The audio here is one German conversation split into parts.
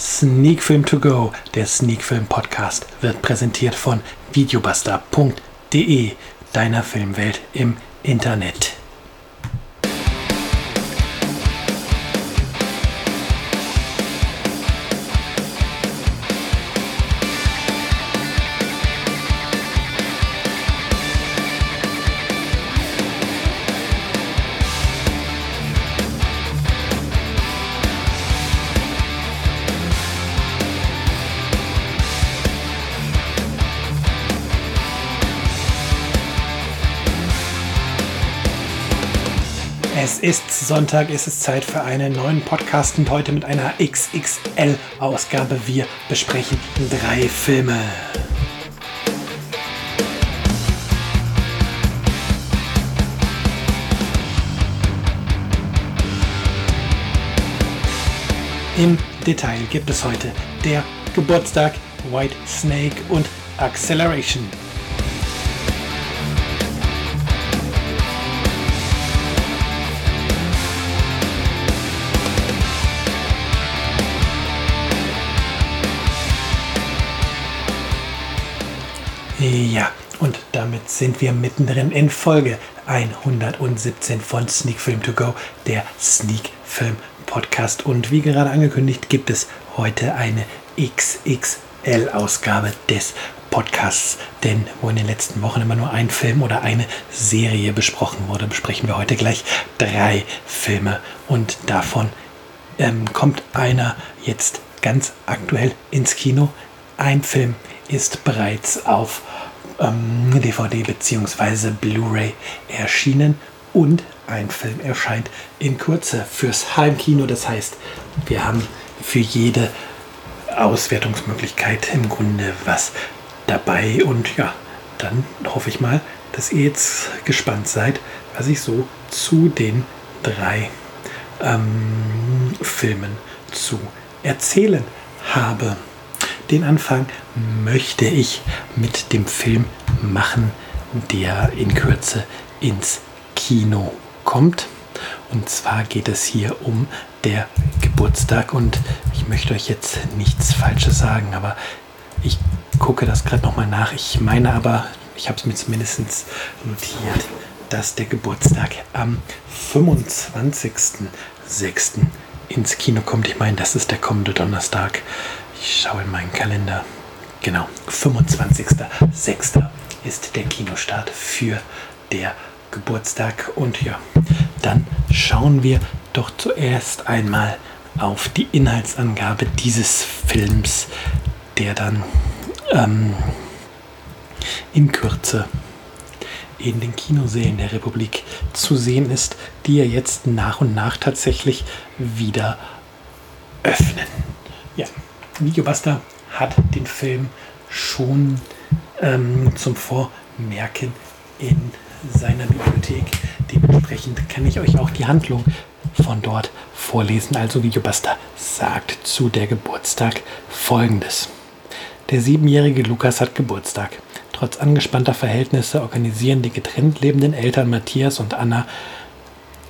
Sneak Film To Go, der Sneak Film Podcast, wird präsentiert von videobuster.de, deiner Filmwelt im Internet. Ist Sonntag, es ist Zeit für einen neuen Podcast und heute mit einer XXL-Ausgabe. Wir besprechen drei Filme. Im Detail gibt es heute der Geburtstag, White Snake und Acceleration. Ja, und damit sind wir mittendrin in Folge 117 von Sneak Film To Go, der Sneak Film Podcast. Und wie gerade angekündigt, gibt es heute eine XXL-Ausgabe des Podcasts. Denn wo in den letzten Wochen immer nur ein Film oder eine Serie besprochen wurde, besprechen wir heute gleich drei Filme. Und davon ähm, kommt einer jetzt ganz aktuell ins Kino. Ein Film ist bereits auf ähm, DVD bzw. Blu-ray erschienen und ein Film erscheint in Kürze fürs Heimkino. Das heißt, wir haben für jede Auswertungsmöglichkeit im Grunde was dabei. Und ja, dann hoffe ich mal, dass ihr jetzt gespannt seid, was ich so zu den drei ähm, Filmen zu erzählen habe. Den Anfang möchte ich mit dem Film machen, der in Kürze ins Kino kommt. Und zwar geht es hier um der Geburtstag und ich möchte euch jetzt nichts Falsches sagen, aber ich gucke das gerade nochmal nach. Ich meine aber, ich habe es mir zumindest notiert, dass der Geburtstag am 25.06. ins Kino kommt. Ich meine, das ist der kommende Donnerstag. Ich schaue in meinen Kalender. Genau, 25.06. ist der Kinostart für der Geburtstag. Und ja, dann schauen wir doch zuerst einmal auf die Inhaltsangabe dieses Films, der dann ähm, in Kürze in den Kinosälen der Republik zu sehen ist, die ja jetzt nach und nach tatsächlich wieder öffnen. Ja, Videobuster hat den Film schon ähm, zum Vormerken in seiner Bibliothek. Dementsprechend kann ich euch auch die Handlung von dort vorlesen. Also Videobuster sagt zu der Geburtstag folgendes. Der siebenjährige Lukas hat Geburtstag. Trotz angespannter Verhältnisse organisieren die getrennt lebenden Eltern Matthias und Anna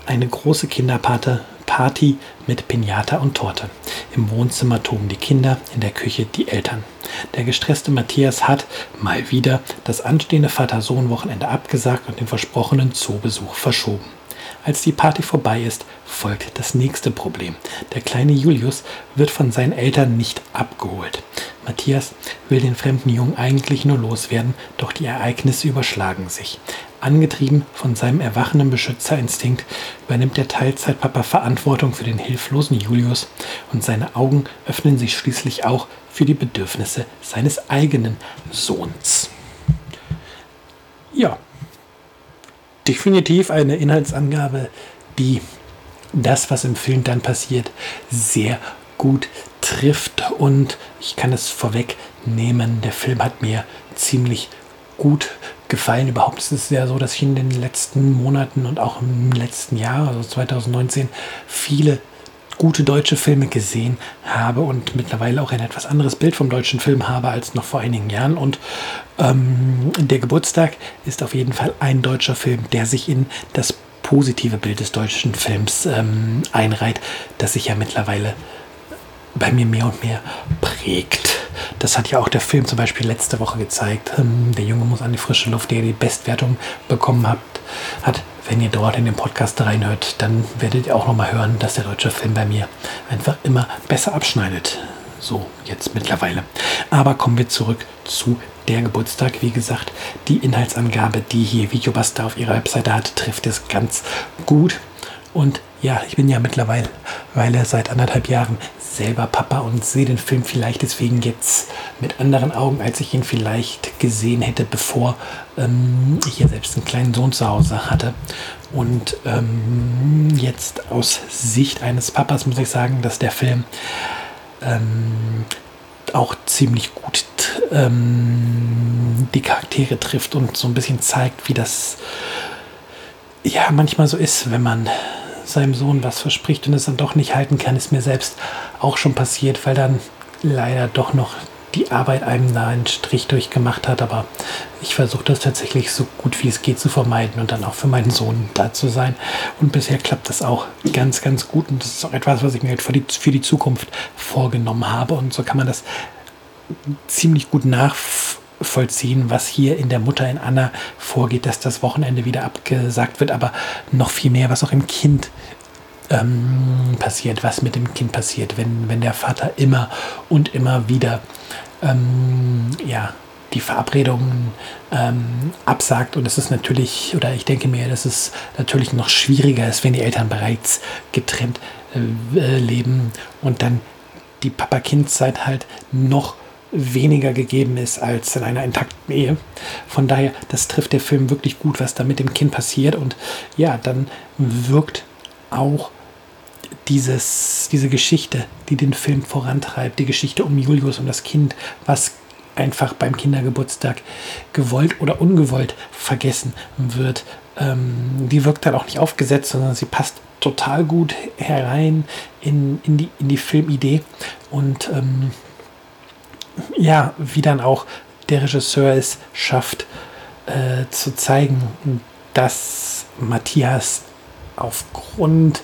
eine große Kinderparty Party mit Pinata und Torte. Im Wohnzimmer toben die Kinder, in der Küche die Eltern. Der gestresste Matthias hat mal wieder das anstehende Vater-Sohn-Wochenende abgesagt und den versprochenen Zoobesuch verschoben. Als die Party vorbei ist, folgt das nächste Problem. Der kleine Julius wird von seinen Eltern nicht abgeholt. Matthias will den fremden Jungen eigentlich nur loswerden, doch die Ereignisse überschlagen sich. Angetrieben von seinem erwachenden Beschützerinstinkt übernimmt der Teilzeitpapa Verantwortung für den hilflosen Julius und seine Augen öffnen sich schließlich auch für die Bedürfnisse seines eigenen Sohns. Ja, definitiv eine Inhaltsangabe, die das, was im Film dann passiert, sehr gut trifft und ich kann es vorwegnehmen, der Film hat mir ziemlich gut gefallen. Überhaupt ist es ja so, dass ich in den letzten Monaten und auch im letzten Jahr, also 2019, viele gute deutsche Filme gesehen habe und mittlerweile auch ein etwas anderes Bild vom deutschen Film habe als noch vor einigen Jahren. Und ähm, der Geburtstag ist auf jeden Fall ein deutscher Film, der sich in das positive Bild des deutschen Films ähm, einreiht, das sich ja mittlerweile bei mir mehr und mehr prägt. Das hat ja auch der Film zum Beispiel letzte Woche gezeigt. Ähm, der Junge muss an die frische Luft, der die Bestwertung bekommen hat. hat. Wenn ihr dort in den Podcast reinhört, dann werdet ihr auch nochmal hören, dass der deutsche Film bei mir einfach immer besser abschneidet. So, jetzt mittlerweile. Aber kommen wir zurück zu der Geburtstag. Wie gesagt, die Inhaltsangabe, die hier Videobuster auf ihrer Webseite hat, trifft es ganz gut. Und ja, ich bin ja mittlerweile seit anderthalb Jahren selber Papa und sehe den Film vielleicht deswegen jetzt mit anderen Augen, als ich ihn vielleicht gesehen hätte, bevor ähm, ich ja selbst einen kleinen Sohn zu Hause hatte. Und ähm, jetzt aus Sicht eines Papas muss ich sagen, dass der Film ähm, auch ziemlich gut ähm, die Charaktere trifft und so ein bisschen zeigt, wie das ja manchmal so ist, wenn man seinem Sohn was verspricht und es dann doch nicht halten kann, ist mir selbst auch schon passiert, weil dann leider doch noch die Arbeit einem da einen Strich durchgemacht hat. Aber ich versuche das tatsächlich so gut wie es geht zu vermeiden und dann auch für meinen Sohn da zu sein. Und bisher klappt das auch ganz, ganz gut. Und das ist auch etwas, was ich mir für die, für die Zukunft vorgenommen habe. Und so kann man das ziemlich gut nachvollziehen, was hier in der Mutter in Anna vorgeht, dass das Wochenende wieder abgesagt wird, aber noch viel mehr, was auch im Kind ähm, passiert, was mit dem Kind passiert, wenn, wenn der Vater immer und immer wieder ähm, ja, die Verabredungen ähm, absagt. Und es ist natürlich, oder ich denke mir, dass es natürlich noch schwieriger ist, wenn die Eltern bereits getrennt äh, leben und dann die Papa-Kind-Zeit halt noch weniger gegeben ist als in einer intakten Ehe. Von daher, das trifft der Film wirklich gut, was da mit dem Kind passiert. Und ja, dann wirkt auch dieses, diese Geschichte, die den Film vorantreibt, die Geschichte um Julius und das Kind, was einfach beim Kindergeburtstag gewollt oder ungewollt vergessen wird, ähm, die wirkt dann auch nicht aufgesetzt, sondern sie passt total gut herein in, in, die, in die Filmidee und ähm, ja, wie dann auch der Regisseur es schafft äh, zu zeigen, dass Matthias aufgrund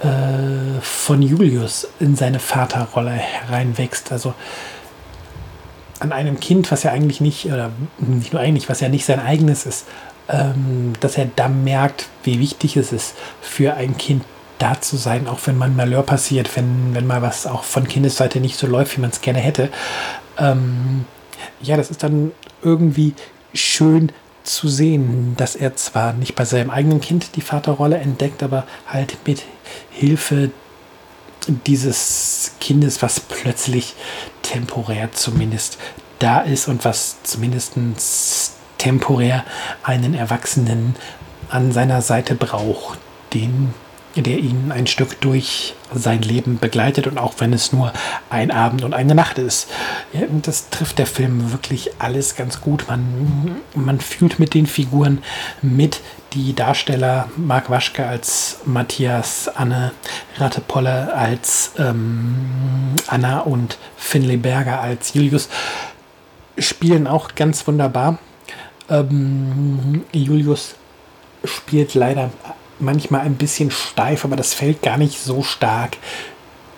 äh, von Julius in seine Vaterrolle hereinwächst. Also an einem Kind, was ja eigentlich nicht, oder nicht nur eigentlich, was ja nicht sein eigenes ist, ähm, dass er da merkt, wie wichtig es ist, für ein Kind da zu sein, auch wenn man Malheur passiert, wenn, wenn mal was auch von Kindesseite nicht so läuft, wie man es gerne hätte. Ähm, ja, das ist dann irgendwie schön zu sehen, dass er zwar nicht bei seinem eigenen Kind die Vaterrolle entdeckt, aber halt mit Hilfe dieses Kindes, was plötzlich temporär zumindest da ist und was zumindest temporär einen Erwachsenen an seiner Seite braucht, den der ihn ein Stück durch sein Leben begleitet und auch wenn es nur ein Abend und eine Nacht ist. Das trifft der Film wirklich alles ganz gut. Man, man fühlt mit den Figuren mit. Die Darsteller Marc Waschke als Matthias, Anne Rattepolle als ähm, Anna und Finley Berger als Julius spielen auch ganz wunderbar. Ähm, Julius spielt leider manchmal ein bisschen steif, aber das fällt gar nicht so stark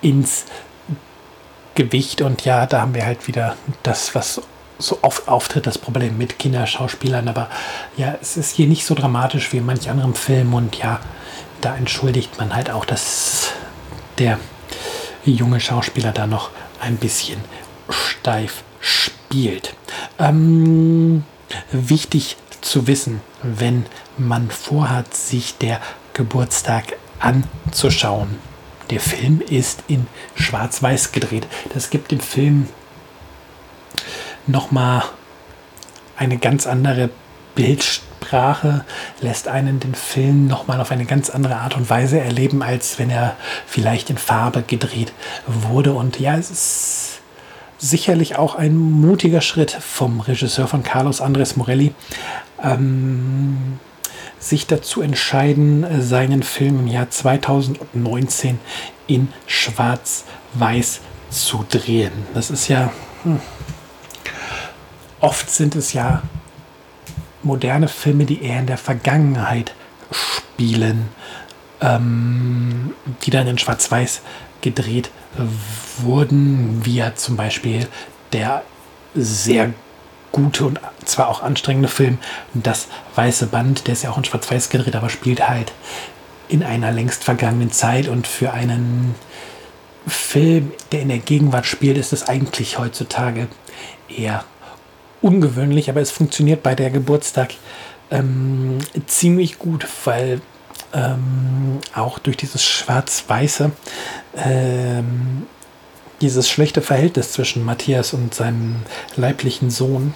ins Gewicht. Und ja, da haben wir halt wieder das, was so oft auftritt, das Problem mit Kinderschauspielern. Aber ja, es ist hier nicht so dramatisch wie in manch anderem Film. Und ja, da entschuldigt man halt auch, dass der junge Schauspieler da noch ein bisschen steif spielt. Ähm, wichtig zu wissen, wenn man vorhat, sich der Geburtstag anzuschauen. Der Film ist in Schwarz-Weiß gedreht. Das gibt dem Film nochmal eine ganz andere Bildsprache, lässt einen den Film nochmal auf eine ganz andere Art und Weise erleben, als wenn er vielleicht in Farbe gedreht wurde. Und ja, es ist sicherlich auch ein mutiger Schritt vom Regisseur von Carlos Andres Morelli, ähm, sich dazu entscheiden, seinen Film im Jahr 2019 in Schwarz-Weiß zu drehen. Das ist ja. Hm, oft sind es ja moderne Filme, die eher in der Vergangenheit spielen, ähm, die dann in Schwarz-Weiß gedreht wurden, wie ja zum Beispiel der sehr gute und zwar auch anstrengende Film. Das Weiße Band, der ist ja auch in Schwarz-Weiß gedreht, aber spielt halt in einer längst vergangenen Zeit. Und für einen Film, der in der Gegenwart spielt, ist es eigentlich heutzutage eher ungewöhnlich, aber es funktioniert bei der Geburtstag ähm, ziemlich gut, weil ähm, auch durch dieses Schwarz-Weiße ähm, dieses schlechte Verhältnis zwischen Matthias und seinem leiblichen Sohn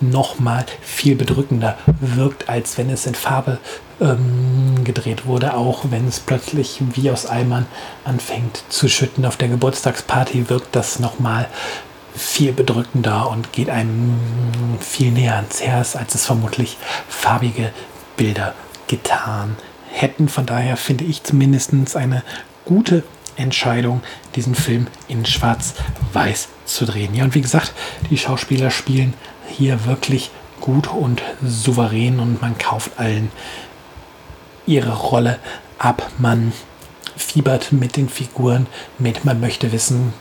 nochmal viel bedrückender wirkt, als wenn es in Farbe ähm, gedreht wurde, auch wenn es plötzlich wie aus Eimern anfängt zu schütten. Auf der Geburtstagsparty wirkt das nochmal viel bedrückender und geht einem viel näher ans Herz, als es vermutlich farbige Bilder getan hätten. Von daher finde ich zumindest eine gute Entscheidung, diesen Film in Schwarz-Weiß zu drehen. Ja, und wie gesagt, die Schauspieler spielen hier wirklich gut und souverän und man kauft allen ihre Rolle ab. Man fiebert mit den Figuren mit. Man möchte wissen,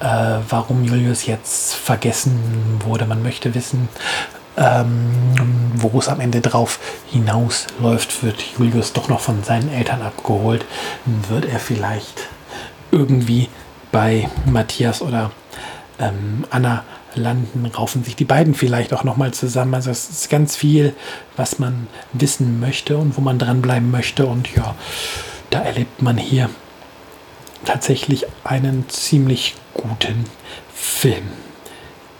äh, warum Julius jetzt vergessen wurde. Man möchte wissen, ähm, wo es am Ende drauf hinausläuft. Wird Julius doch noch von seinen Eltern abgeholt? Wird er vielleicht irgendwie bei Matthias oder ähm, Anna landen, raufen sich die beiden vielleicht auch nochmal zusammen. Also es ist ganz viel, was man wissen möchte und wo man dranbleiben möchte. Und ja, da erlebt man hier tatsächlich einen ziemlich guten Film.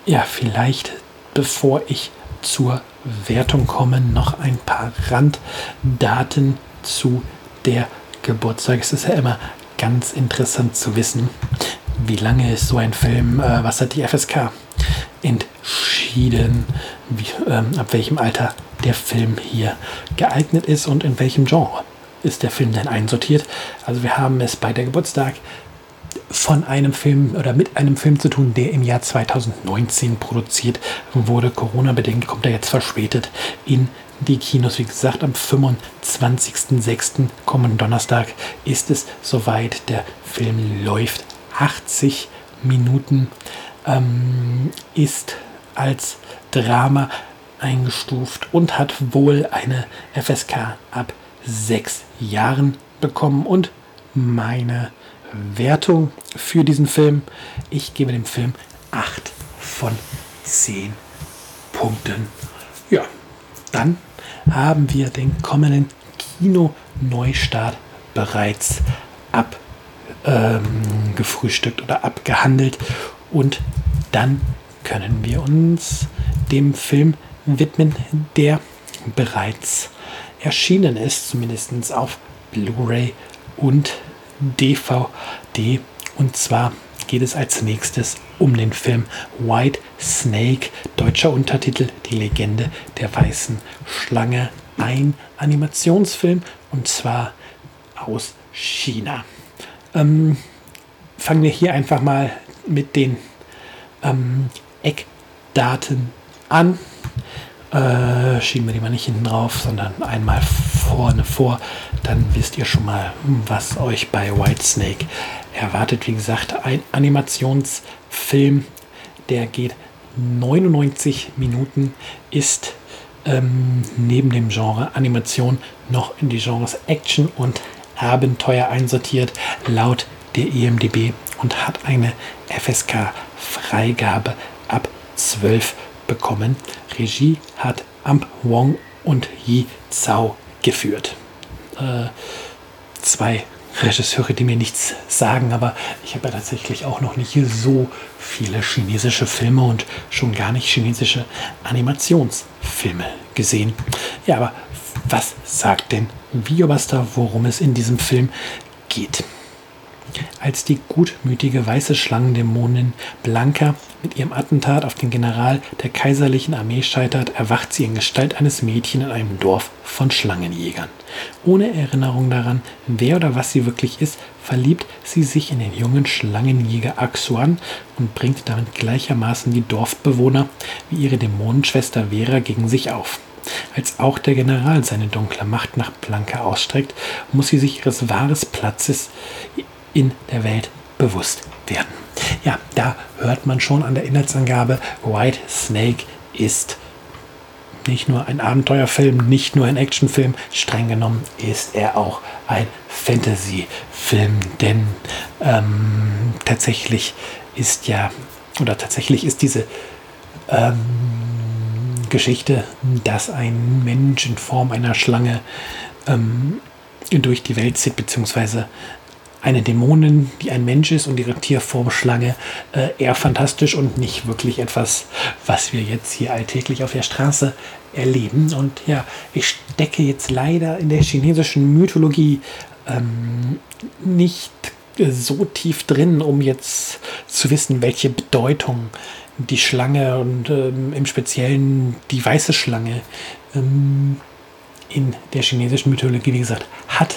Ja, vielleicht bevor ich zur Wertung komme, noch ein paar Randdaten zu der Geburtstag. Es ist ja immer ganz interessant zu wissen, wie lange ist so ein Film, äh, was hat die FSK entschieden, wie, ähm, ab welchem Alter der Film hier geeignet ist und in welchem Genre ist der Film denn einsortiert. Also wir haben es bei der Geburtstag von einem Film oder mit einem Film zu tun, der im Jahr 2019 produziert wurde. Corona-bedingt kommt er jetzt verspätet in die Kinos. Wie gesagt, am 25.06. kommenden Donnerstag ist es soweit. Der Film läuft 80 Minuten, ähm, ist als Drama eingestuft und hat wohl eine FSK ab sechs Jahren bekommen. Und meine Wertung für diesen Film, ich gebe dem Film 8 von 10 Punkten. Ja, dann haben wir den kommenden Kino-Neustart bereits abgefrühstückt ähm, oder abgehandelt und dann können wir uns dem Film widmen, der bereits erschienen ist, zumindest auf Blu-ray und DVD. Und zwar geht es als nächstes um den Film White Snake, deutscher Untertitel Die Legende der weißen Schlange, ein Animationsfilm und zwar aus China. Ähm, fangen wir hier einfach mal mit den ähm, Eckdaten an. Äh, schieben wir die mal nicht hinten drauf, sondern einmal vorne vor. Dann wisst ihr schon mal, was euch bei Whitesnake erwartet. Wie gesagt, ein Animationsfilm, der geht 99 Minuten, ist ähm, neben dem Genre Animation noch in die Genres Action und Abenteuer einsortiert, laut der EMDB und hat eine FSK-Freigabe ab 12 bekommen. Regie hat Amp Wong und Yi Zhao geführt. Äh, zwei Regisseure, die mir nichts sagen, aber ich habe ja tatsächlich auch noch nicht so viele chinesische Filme und schon gar nicht chinesische Animationsfilme gesehen. Ja, aber was sagt denn Videobuster, worum es in diesem Film geht? Als die gutmütige weiße Schlangendämonin Blanca mit ihrem Attentat auf den General der kaiserlichen Armee scheitert, erwacht sie in Gestalt eines Mädchens in einem Dorf von Schlangenjägern. Ohne Erinnerung daran, wer oder was sie wirklich ist, verliebt sie sich in den jungen Schlangenjäger Axuan und bringt damit gleichermaßen die Dorfbewohner wie ihre Dämonenschwester Vera gegen sich auf. Als auch der General seine dunkle Macht nach Blanca ausstreckt, muss sie sich ihres wahren Platzes in der Welt bewusst werden. Ja, da hört man schon an der Inhaltsangabe, White Snake ist nicht nur ein Abenteuerfilm, nicht nur ein Actionfilm, streng genommen ist er auch ein Fantasy-Film, denn ähm, tatsächlich ist ja, oder tatsächlich ist diese ähm, Geschichte, dass ein Mensch in Form einer Schlange ähm, durch die Welt zieht, beziehungsweise eine Dämonin, die ein Mensch ist und ihre Tierform Schlange, äh, eher fantastisch und nicht wirklich etwas, was wir jetzt hier alltäglich auf der Straße erleben. Und ja, ich stecke jetzt leider in der chinesischen Mythologie ähm, nicht so tief drin, um jetzt zu wissen, welche Bedeutung die Schlange und ähm, im Speziellen die weiße Schlange ähm, in der chinesischen Mythologie, wie gesagt, hat.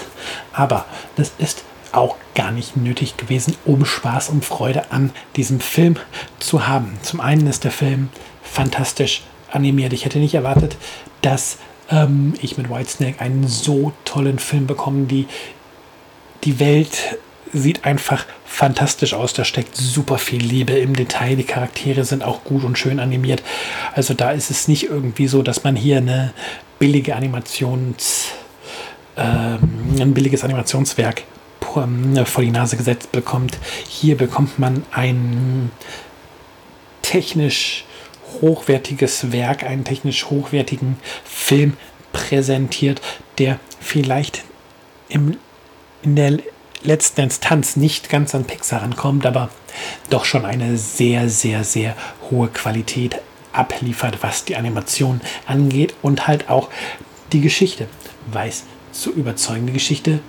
Aber das ist auch gar nicht nötig gewesen, um Spaß und Freude an diesem Film zu haben. Zum einen ist der Film fantastisch animiert. Ich hätte nicht erwartet, dass ähm, ich mit Whitesnake einen so tollen Film bekomme. Die, die Welt sieht einfach fantastisch aus. Da steckt super viel Liebe im Detail. Die Charaktere sind auch gut und schön animiert. Also da ist es nicht irgendwie so, dass man hier eine billige Animations, ähm, ein billiges Animationswerk ähm, vor die Nase gesetzt bekommt. Hier bekommt man ein technisch hochwertiges Werk, einen technisch hochwertigen Film präsentiert, der vielleicht im, in der letzten Instanz nicht ganz an Pixar rankommt, aber doch schon eine sehr, sehr, sehr hohe Qualität abliefert, was die Animation angeht und halt auch die Geschichte weiß zu überzeugen. Die Geschichte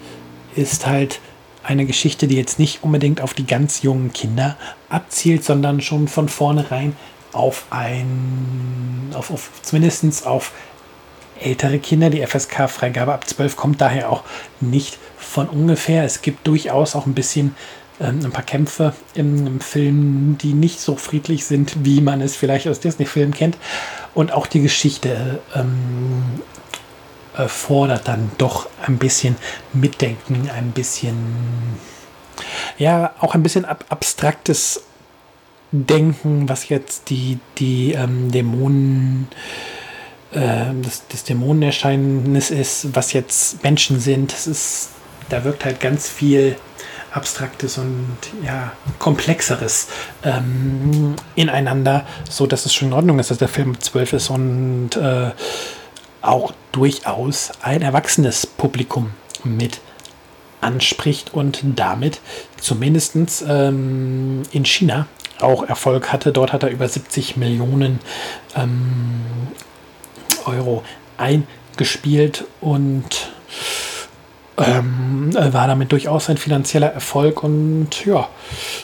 ist halt eine Geschichte, die jetzt nicht unbedingt auf die ganz jungen Kinder abzielt, sondern schon von vornherein auf ein, auf, auf zumindest auf ältere Kinder. Die FSK-Freigabe ab 12 kommt daher auch nicht von ungefähr. Es gibt durchaus auch ein bisschen ähm, ein paar Kämpfe im, im, Film, die nicht so friedlich sind, wie man es vielleicht aus Disney-Filmen kennt. Und auch die Geschichte ähm, äh, dann doch ein bisschen Mitdenken, ein bisschen, ja, auch ein bisschen ab abstraktes Denken, was jetzt die, die ähm, Dämonen, äh, das, das Dämonenerscheinnis ist, was jetzt Menschen sind. Das ist, da wirkt halt ganz viel Abstraktes und ja, Komplexeres ähm, ineinander, so dass es schon in Ordnung ist, dass der Film zwölf ist und äh, auch durchaus ein erwachsenes Publikum mit anspricht und damit zumindest ähm, in China auch Erfolg hatte. Dort hat er über 70 Millionen ähm, Euro eingespielt und ähm, war damit durchaus ein finanzieller Erfolg und ja,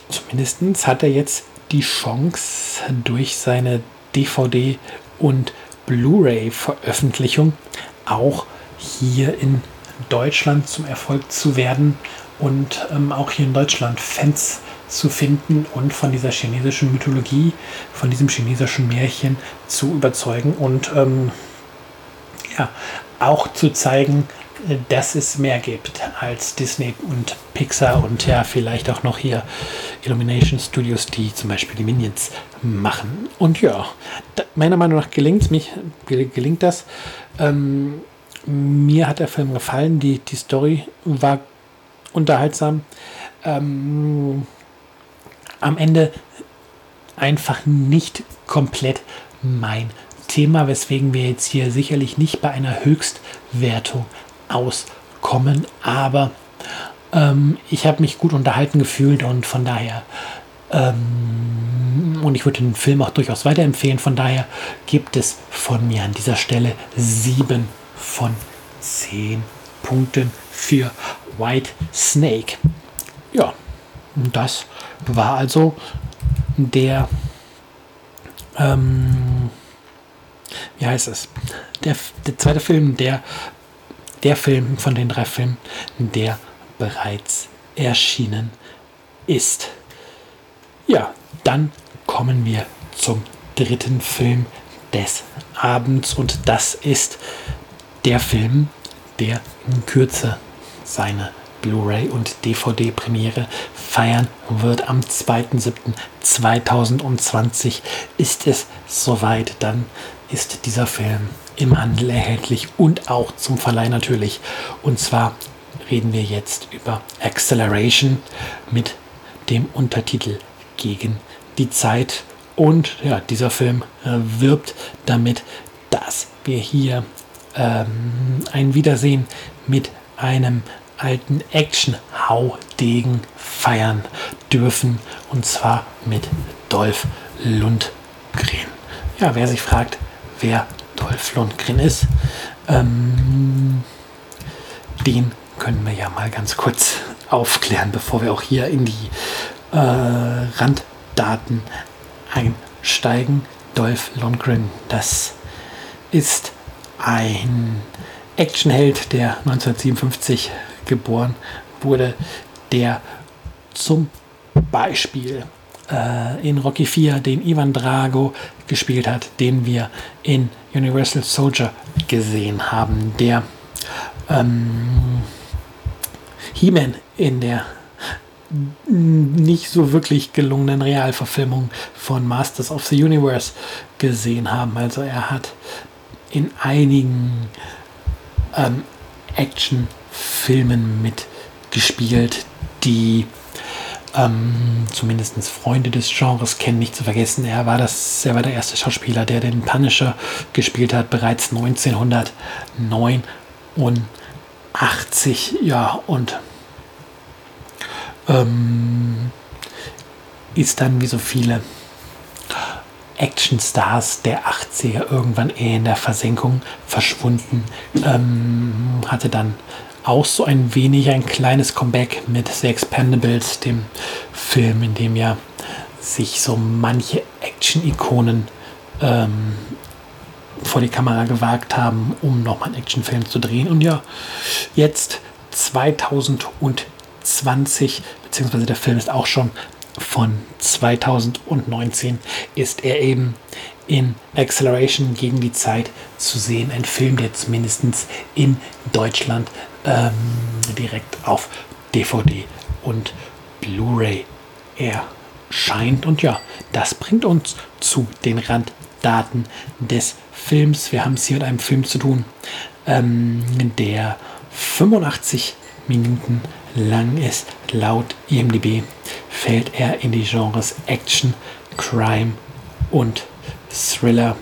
zumindest hat er jetzt die Chance durch seine DVD und Blu-ray-Veröffentlichung auch hier in Deutschland zum Erfolg zu werden und ähm, auch hier in Deutschland Fans zu finden und von dieser chinesischen Mythologie, von diesem chinesischen Märchen zu überzeugen und ähm, ja, auch zu zeigen, dass es mehr gibt als Disney und Pixar und ja, vielleicht auch noch hier Illumination Studios, die zum Beispiel die Minions machen. Und ja, meiner Meinung nach gelingt mich, gelingt das. Ähm, mir hat der Film gefallen, die, die Story war unterhaltsam. Ähm, am Ende einfach nicht komplett mein Thema, weswegen wir jetzt hier sicherlich nicht bei einer Höchstwertung auskommen. Aber ähm, ich habe mich gut unterhalten gefühlt und von daher ähm, und ich würde den Film auch durchaus weiterempfehlen. Von daher gibt es von mir an dieser Stelle sieben von zehn Punkten für White Snake. Ja, das war also der, ähm, wie heißt es, der, der zweite Film, der der Film von den drei Filmen, der bereits erschienen ist. Ja, dann kommen wir zum dritten Film des Abends und das ist der Film, der in Kürze seine Blu-ray und DVD-Premiere feiern wird. Am 2.7.2020 ist es soweit. Dann ist dieser Film im Handel erhältlich und auch zum Verleih natürlich. Und zwar reden wir jetzt über Acceleration mit dem Untertitel Gegen die Zeit. Und ja, dieser Film äh, wirbt damit, dass wir hier ähm, ein Wiedersehen mit einem alten Action-Haudegen feiern dürfen. Und zwar mit Dolph Lundgren. Ja, wer sich fragt, wer Dolph Lundgren ist, ähm, den können wir ja mal ganz kurz aufklären, bevor wir auch hier in die äh, Randdaten einsteigen. Dolph Lundgren, das ist ein Actionheld, der 1957 geboren wurde, der zum Beispiel äh, in Rocky 4 den Ivan Drago gespielt hat, den wir in Universal Soldier gesehen haben, der ähm, He-Man in der nicht so wirklich gelungenen Realverfilmung von Masters of the Universe gesehen haben. Also er hat in einigen ähm, Actionfilmen mitgespielt, die ähm, zumindest Freunde des Genres kennen, nicht zu vergessen. Er war, das, er war der erste Schauspieler, der den Punisher gespielt hat, bereits 1989. Ja, und ähm, ist dann wie so viele Actionstars der 80er irgendwann eher in der Versenkung verschwunden. Ähm, hatte dann auch so ein wenig ein kleines Comeback mit The Expendables, dem Film, in dem ja sich so manche Action-Ikonen ähm, vor die Kamera gewagt haben, um nochmal einen Actionfilm zu drehen. Und ja, jetzt 2020, beziehungsweise der Film ist auch schon von 2019 ist er eben in Acceleration gegen die Zeit zu sehen. Ein Film, der zumindest in Deutschland ähm, direkt auf DVD und Blu-ray erscheint. Und ja, das bringt uns zu den Randdaten des Films. Wir haben es hier mit einem Film zu tun, ähm, der 85 Minuten lang ist. Laut IMDb fällt er in die Genres Action, Crime und Thriller.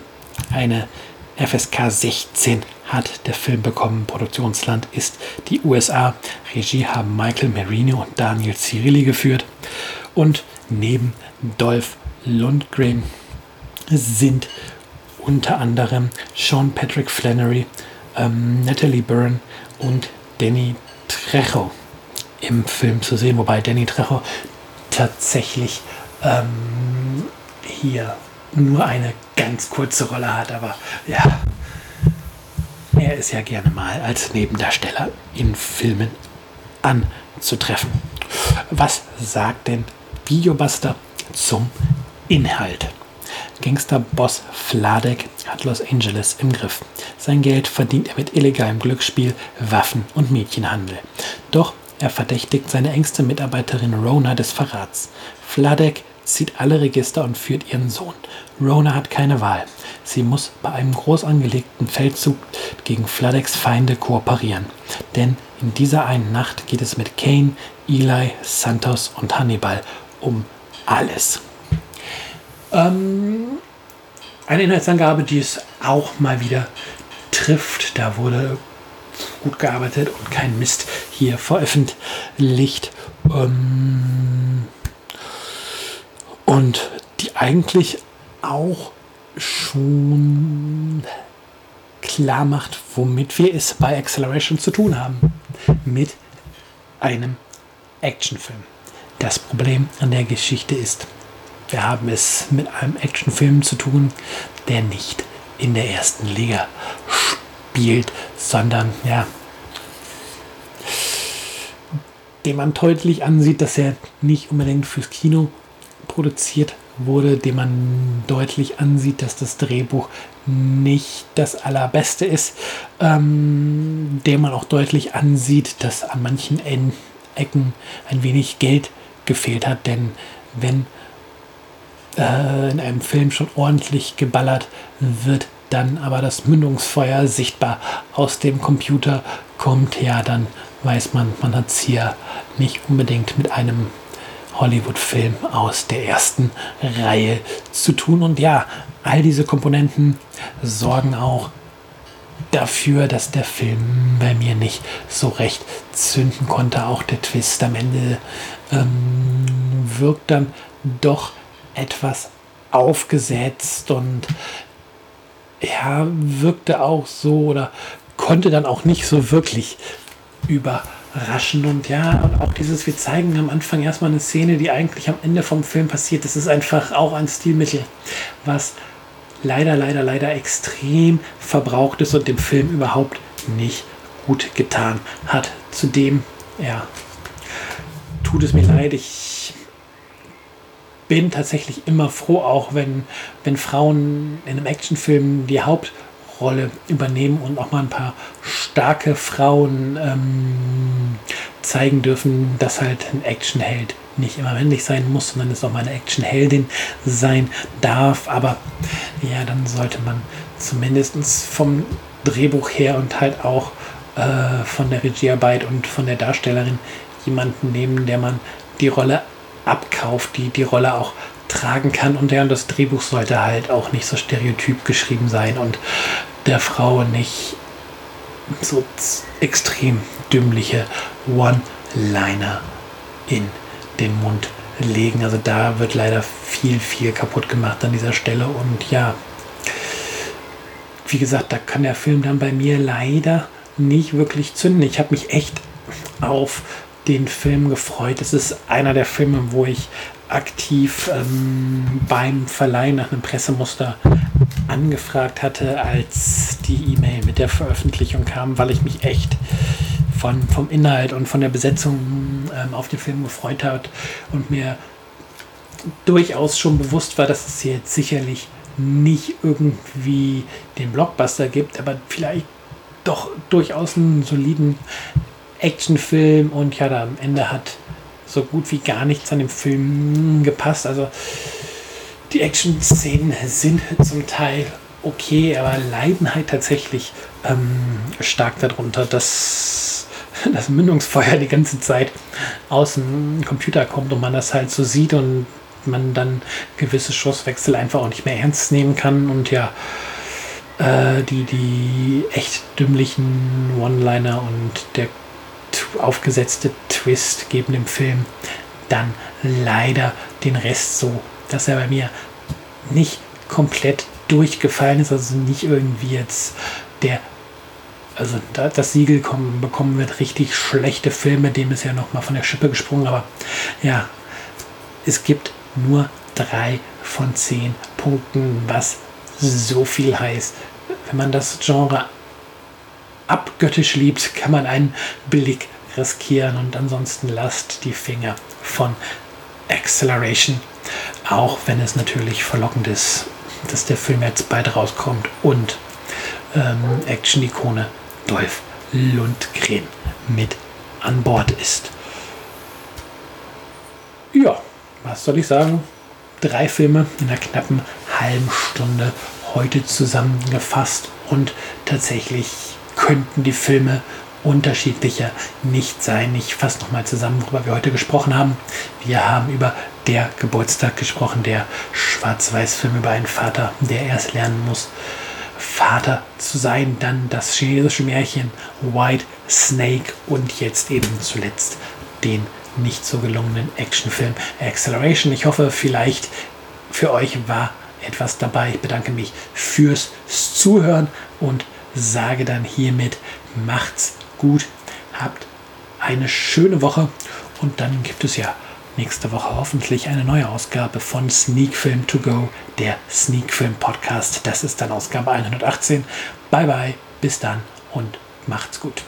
Eine FSK 16 hat der Film bekommen. Produktionsland ist die USA. Regie haben Michael Marino und Daniel Cirilli geführt. Und neben Dolph Lundgren sind unter anderem Sean Patrick Flannery, ähm, Natalie Byrne und Danny Trejo im Film zu sehen, wobei Danny Trejo tatsächlich ähm, hier nur eine ganz kurze Rolle hat, aber ja, er ist ja gerne mal als Nebendarsteller in Filmen anzutreffen. Was sagt denn Videobuster zum Inhalt? Gangsterboss Vladek hat Los Angeles im Griff. Sein Geld verdient er mit illegalem Glücksspiel, Waffen und Mädchenhandel. Doch er verdächtigt seine engste Mitarbeiterin Rona des Verrats. Vladek zieht alle Register und führt ihren Sohn. Rona hat keine Wahl. Sie muss bei einem groß angelegten Feldzug gegen Vladeks Feinde kooperieren. Denn in dieser einen Nacht geht es mit Kane, Eli, Santos und Hannibal um alles. Ähm, eine Inhaltsangabe, die es auch mal wieder trifft. Da wurde gut gearbeitet und kein Mist hier veröffentlicht. Ähm, und die eigentlich auch schon klar macht, womit wir es bei Acceleration zu tun haben. Mit einem Actionfilm. Das Problem an der Geschichte ist, wir haben es mit einem Actionfilm zu tun, der nicht in der ersten Liga spielt, sondern ja, dem man deutlich ansieht, dass er nicht unbedingt fürs Kino produziert wurde, dem man deutlich ansieht, dass das Drehbuch nicht das allerbeste ist, ähm, dem man auch deutlich ansieht, dass an manchen Ecken ein wenig Geld gefehlt hat, denn wenn äh, in einem Film schon ordentlich geballert wird, dann aber das Mündungsfeuer sichtbar aus dem Computer kommt, ja, dann weiß man, man hat es hier nicht unbedingt mit einem Hollywood-Film aus der ersten Reihe zu tun. Und ja, all diese Komponenten sorgen auch dafür, dass der Film bei mir nicht so recht zünden konnte. Auch der Twist am Ende ähm, wirkt dann doch etwas aufgesetzt und ja, wirkte auch so oder konnte dann auch nicht so wirklich überraschen. Und ja, und auch dieses, wir zeigen am Anfang erstmal eine Szene, die eigentlich am Ende vom Film passiert. Das ist einfach auch ein Stilmittel, was leider, leider, leider extrem verbraucht ist und dem Film überhaupt nicht gut getan hat. Zudem, ja, tut es mir leid, ich bin tatsächlich immer froh, auch wenn, wenn Frauen in einem Actionfilm die Hauptrolle übernehmen und auch mal ein paar starke Frauen ähm, zeigen dürfen, dass halt ein Actionheld nicht immer männlich sein muss, sondern es auch mal eine Actionheldin sein darf. Aber ja, dann sollte man zumindest vom Drehbuch her und halt auch äh, von der Regiearbeit und von der Darstellerin jemanden nehmen, der man die Rolle abkauft, die die Rolle auch tragen kann. Und ja, das Drehbuch sollte halt auch nicht so stereotyp geschrieben sein und der Frau nicht so extrem dümmliche One-Liner in den Mund legen. Also da wird leider viel, viel kaputt gemacht an dieser Stelle. Und ja, wie gesagt, da kann der Film dann bei mir leider nicht wirklich zünden. Ich habe mich echt auf den Film gefreut. Es ist einer der Filme, wo ich aktiv ähm, beim Verleih nach einem Pressemuster angefragt hatte, als die E-Mail mit der Veröffentlichung kam, weil ich mich echt von, vom Inhalt und von der Besetzung ähm, auf den Film gefreut hat und mir durchaus schon bewusst war, dass es jetzt sicherlich nicht irgendwie den Blockbuster gibt, aber vielleicht doch durchaus einen soliden Actionfilm und ja, da am Ende hat so gut wie gar nichts an dem Film gepasst. Also die Action-Szenen sind zum Teil okay, aber leiden halt tatsächlich ähm, stark darunter, dass das Mündungsfeuer die ganze Zeit aus dem Computer kommt und man das halt so sieht und man dann gewisse Schusswechsel einfach auch nicht mehr ernst nehmen kann und ja, äh, die, die echt dümmlichen One-Liner und der aufgesetzte Twist geben dem Film dann leider den Rest so, dass er bei mir nicht komplett durchgefallen ist, also nicht irgendwie jetzt der also da das Siegel kommen, bekommen wird richtig schlechte Filme, dem ist ja nochmal von der Schippe gesprungen, aber ja, es gibt nur drei von zehn Punkten, was so viel heißt. Wenn man das Genre abgöttisch liebt, kann man einen Blick riskieren und ansonsten lasst die Finger von Acceleration. Auch wenn es natürlich verlockend ist, dass der Film jetzt bald rauskommt und ähm, Action-Ikone Dolph Lundgren mit an Bord ist. Ja, was soll ich sagen? Drei Filme in einer knappen halben Stunde heute zusammengefasst und tatsächlich könnten die Filme unterschiedlicher nicht sein. Ich fasse nochmal zusammen, worüber wir heute gesprochen haben. Wir haben über der Geburtstag gesprochen, der Schwarz-Weiß-Film über einen Vater, der erst lernen muss, Vater zu sein. Dann das chinesische Märchen White Snake und jetzt eben zuletzt den nicht so gelungenen Actionfilm Acceleration. Ich hoffe, vielleicht für euch war etwas dabei. Ich bedanke mich fürs Zuhören und sage dann hiermit, macht's gut, habt eine schöne Woche und dann gibt es ja nächste Woche hoffentlich eine neue Ausgabe von Sneak Film To Go, der Sneak Film Podcast. Das ist dann Ausgabe 118. Bye bye, bis dann und macht's gut.